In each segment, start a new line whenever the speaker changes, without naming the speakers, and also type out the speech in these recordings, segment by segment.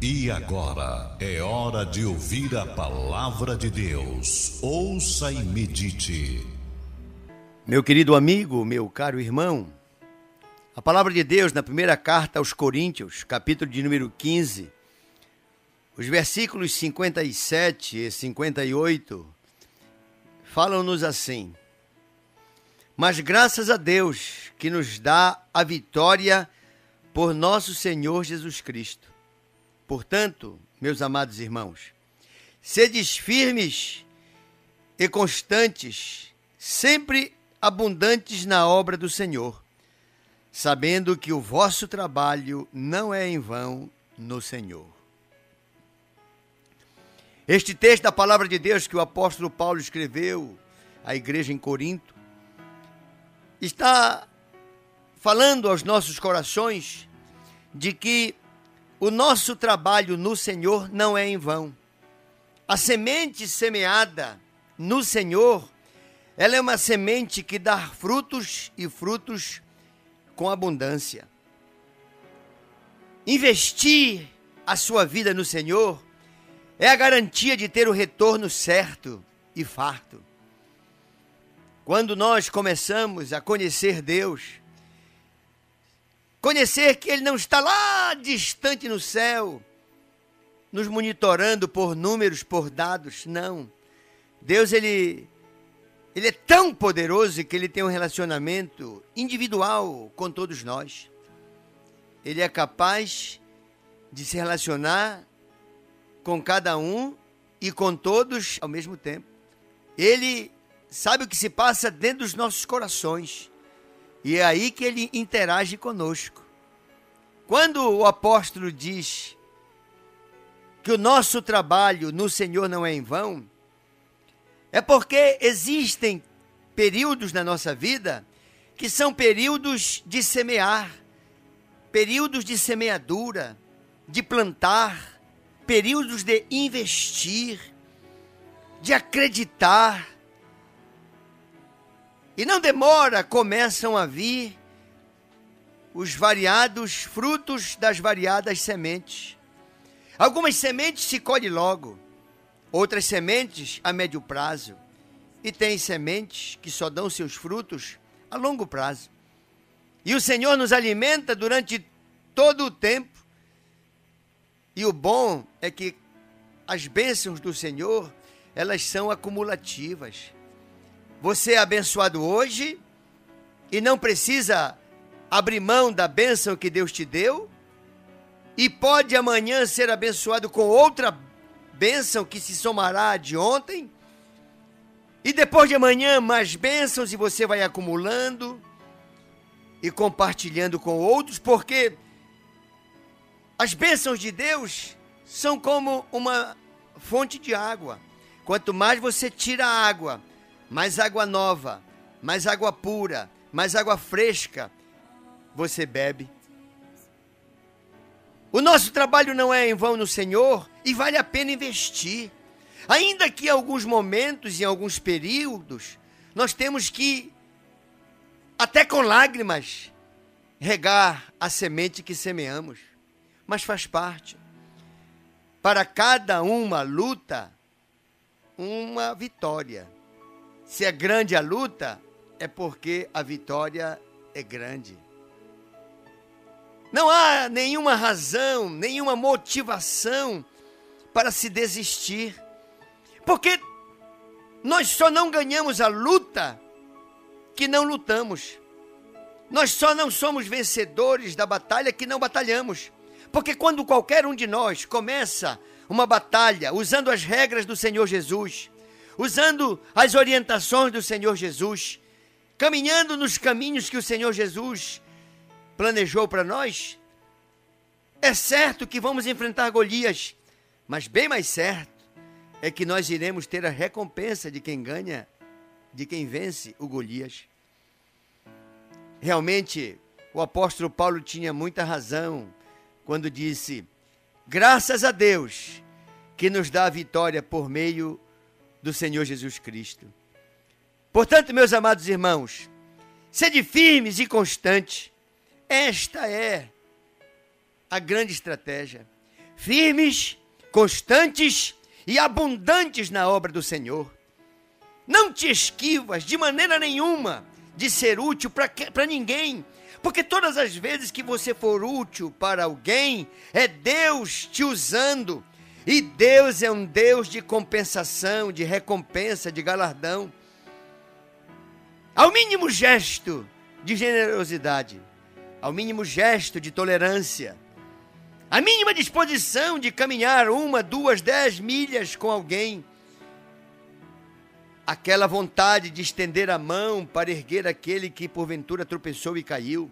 E agora é hora de ouvir a palavra de Deus. Ouça e medite.
Meu querido amigo, meu caro irmão, a palavra de Deus na primeira carta aos Coríntios, capítulo de número 15, os versículos 57 e 58 falam-nos assim: Mas graças a Deus que nos dá a vitória por nosso Senhor Jesus Cristo. Portanto, meus amados irmãos, sedes firmes e constantes, sempre abundantes na obra do Senhor, sabendo que o vosso trabalho não é em vão no Senhor. Este texto da palavra de Deus que o apóstolo Paulo escreveu à igreja em Corinto está falando aos nossos corações de que o nosso trabalho no Senhor não é em vão. A semente semeada no Senhor, ela é uma semente que dá frutos e frutos com abundância. Investir a sua vida no Senhor é a garantia de ter o retorno certo e farto. Quando nós começamos a conhecer Deus, conhecer que Ele não está lá distante no céu, nos monitorando por números, por dados, não. Deus, Ele, ele é tão poderoso que Ele tem um relacionamento individual com todos nós. Ele é capaz de se relacionar com cada um e com todos ao mesmo tempo. Ele sabe o que se passa dentro dos nossos corações. E é aí que ele interage conosco. Quando o apóstolo diz que o nosso trabalho no Senhor não é em vão, é porque existem períodos na nossa vida que são períodos de semear, períodos de semeadura, de plantar, períodos de investir, de acreditar. E não demora, começam a vir os variados frutos das variadas sementes. Algumas sementes se colhem logo, outras sementes a médio prazo, e tem sementes que só dão seus frutos a longo prazo. E o Senhor nos alimenta durante todo o tempo e o bom é que as bênçãos do Senhor, elas são acumulativas. Você é abençoado hoje e não precisa abrir mão da bênção que Deus te deu, e pode amanhã ser abençoado com outra bênção que se somará de ontem, e depois de amanhã mais bênçãos e você vai acumulando e compartilhando com outros, porque as bênçãos de Deus são como uma fonte de água. Quanto mais você tira a água, mais água nova, mais água pura, mais água fresca você bebe. O nosso trabalho não é em vão no Senhor e vale a pena investir. Ainda que em alguns momentos, em alguns períodos, nós temos que, até com lágrimas, regar a semente que semeamos mas faz parte. Para cada uma luta, uma vitória. Se é grande a luta, é porque a vitória é grande. Não há nenhuma razão, nenhuma motivação para se desistir. Porque nós só não ganhamos a luta que não lutamos. Nós só não somos vencedores da batalha que não batalhamos. Porque quando qualquer um de nós começa uma batalha usando as regras do Senhor Jesus, usando as orientações do Senhor Jesus, caminhando nos caminhos que o Senhor Jesus planejou para nós, é certo que vamos enfrentar Golias, mas bem mais certo é que nós iremos ter a recompensa de quem ganha, de quem vence o Golias. Realmente, o apóstolo Paulo tinha muita razão quando disse: Graças a Deus que nos dá a vitória por meio do Senhor Jesus Cristo. Portanto, meus amados irmãos, sede firmes e constantes. Esta é a grande estratégia. firmes, constantes e abundantes na obra do Senhor. Não te esquivas de maneira nenhuma de ser útil para ninguém, porque todas as vezes que você for útil para alguém, é Deus te usando. E Deus é um Deus de compensação, de recompensa, de galardão. Ao mínimo gesto de generosidade, ao mínimo gesto de tolerância, a mínima disposição de caminhar uma, duas, dez milhas com alguém, aquela vontade de estender a mão para erguer aquele que porventura tropeçou e caiu,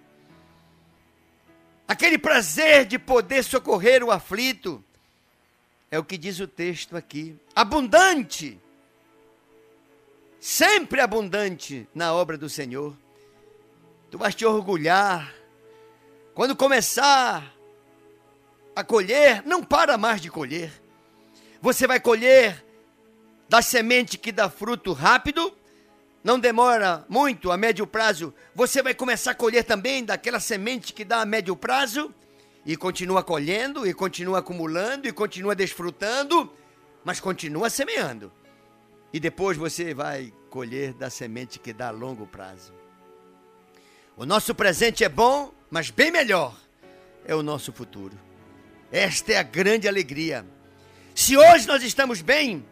aquele prazer de poder socorrer o aflito, é o que diz o texto aqui. Abundante, sempre abundante na obra do Senhor. Tu vais te orgulhar. Quando começar a colher, não para mais de colher. Você vai colher da semente que dá fruto rápido, não demora muito a médio prazo, você vai começar a colher também daquela semente que dá a médio prazo, e continua colhendo, e continua acumulando, e continua desfrutando, mas continua semeando. E depois você vai colher da semente que dá a longo prazo. O nosso presente é bom, mas bem melhor é o nosso futuro. Esta é a grande alegria. Se hoje nós estamos bem,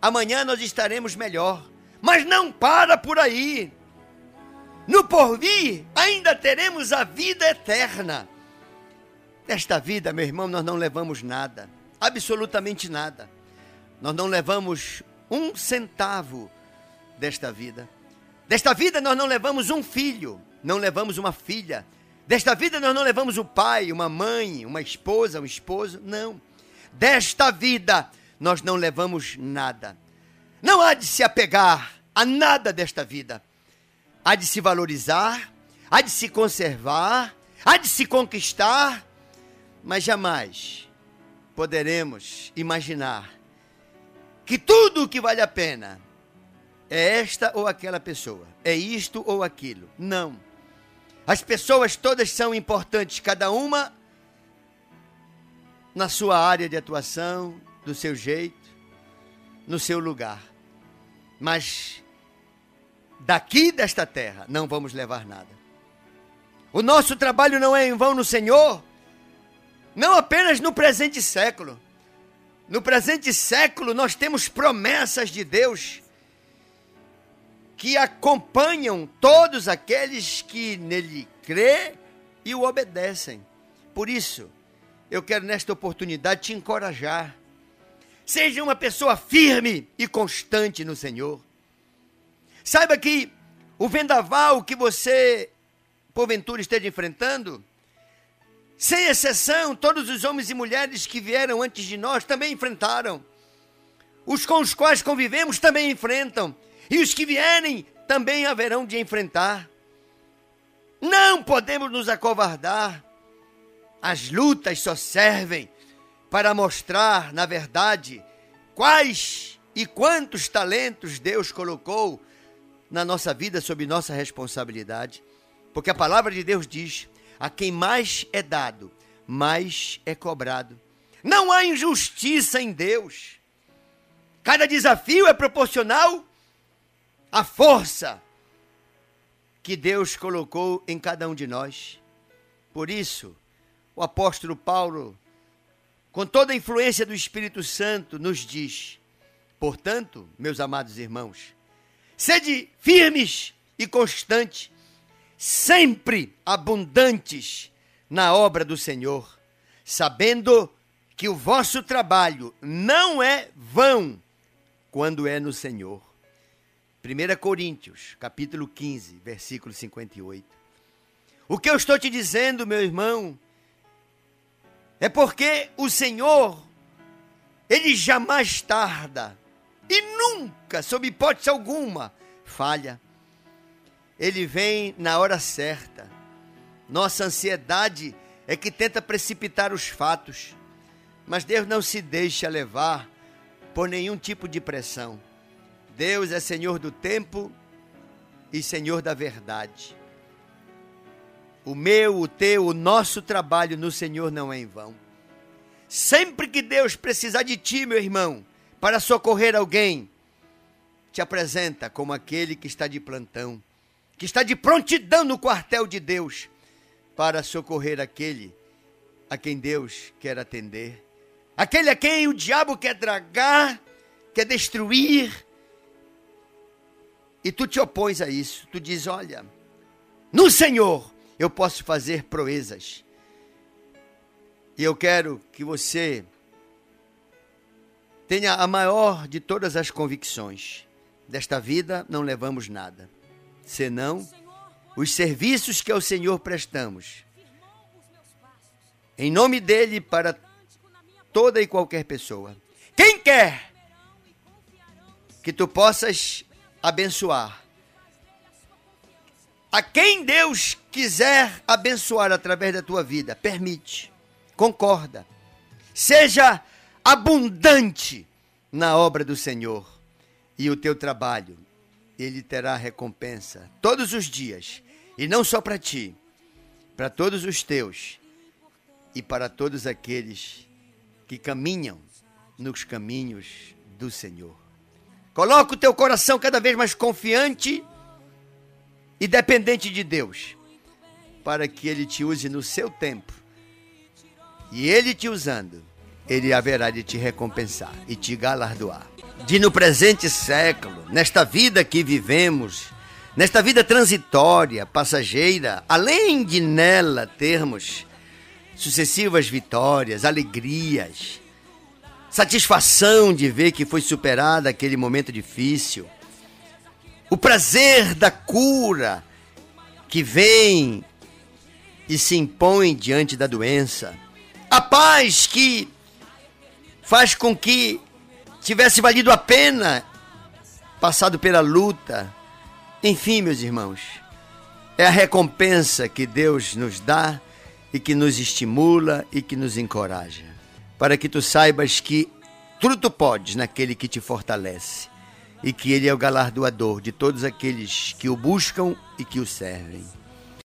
amanhã nós estaremos melhor. Mas não para por aí. No porvir ainda teremos a vida eterna. Desta vida, meu irmão, nós não levamos nada, absolutamente nada. Nós não levamos um centavo desta vida. Desta vida nós não levamos um filho, não levamos uma filha. Desta vida nós não levamos o pai, uma mãe, uma esposa, um esposo, não. Desta vida nós não levamos nada. Não há de se apegar a nada desta vida. Há de se valorizar, há de se conservar, há de se conquistar, mas jamais poderemos imaginar que tudo o que vale a pena é esta ou aquela pessoa, é isto ou aquilo. Não. As pessoas todas são importantes, cada uma na sua área de atuação, do seu jeito, no seu lugar. Mas daqui desta terra não vamos levar nada. O nosso trabalho não é em vão no Senhor, não apenas no presente século. No presente século nós temos promessas de Deus que acompanham todos aqueles que nele crê e o obedecem. Por isso, eu quero nesta oportunidade te encorajar. Seja uma pessoa firme e constante no Senhor. Saiba que o vendaval que você, porventura, esteja enfrentando, sem exceção, todos os homens e mulheres que vieram antes de nós também enfrentaram. Os com os quais convivemos também enfrentam. E os que vierem também haverão de enfrentar. Não podemos nos acovardar. As lutas só servem para mostrar, na verdade, quais e quantos talentos Deus colocou na nossa vida sob nossa responsabilidade. Porque a palavra de Deus diz: a quem mais é dado, mais é cobrado. Não há injustiça em Deus. Cada desafio é proporcional à força que Deus colocou em cada um de nós. Por isso, o apóstolo Paulo com toda a influência do Espírito Santo, nos diz: portanto, meus amados irmãos, sede firmes e constantes, sempre abundantes na obra do Senhor, sabendo que o vosso trabalho não é vão quando é no Senhor. 1 Coríntios, capítulo 15, versículo 58. O que eu estou te dizendo, meu irmão, é porque o Senhor, ele jamais tarda e nunca, sob hipótese alguma, falha. Ele vem na hora certa. Nossa ansiedade é que tenta precipitar os fatos, mas Deus não se deixa levar por nenhum tipo de pressão. Deus é Senhor do tempo e Senhor da verdade. O meu, o teu, o nosso trabalho no Senhor não é em vão. Sempre que Deus precisar de ti, meu irmão, para socorrer alguém, te apresenta como aquele que está de plantão, que está de prontidão no quartel de Deus para socorrer aquele a quem Deus quer atender, aquele a quem o diabo quer dragar, quer destruir. E tu te opões a isso, tu diz: Olha, no Senhor eu posso fazer proezas. E eu quero que você tenha a maior de todas as convicções. Desta vida não levamos nada, senão os serviços que ao Senhor prestamos. Em nome dele para toda e qualquer pessoa. Quem quer que tu possas abençoar, a quem Deus quiser abençoar através da tua vida, permite, concorda, seja abundante na obra do Senhor e o teu trabalho, ele terá recompensa todos os dias, e não só para ti, para todos os teus e para todos aqueles que caminham nos caminhos do Senhor. Coloca o teu coração cada vez mais confiante e dependente de Deus, para que Ele te use no seu tempo. E Ele te usando, Ele haverá de te recompensar e te galardoar. De no presente século, nesta vida que vivemos, nesta vida transitória, passageira, além de nela termos sucessivas vitórias, alegrias, satisfação de ver que foi superado aquele momento difícil, o prazer da cura que vem e se impõe diante da doença, a paz que faz com que tivesse valido a pena passado pela luta. Enfim, meus irmãos, é a recompensa que Deus nos dá e que nos estimula e que nos encoraja, para que tu saibas que tudo tu podes naquele que te fortalece e que ele é o galardoador de todos aqueles que o buscam e que o servem.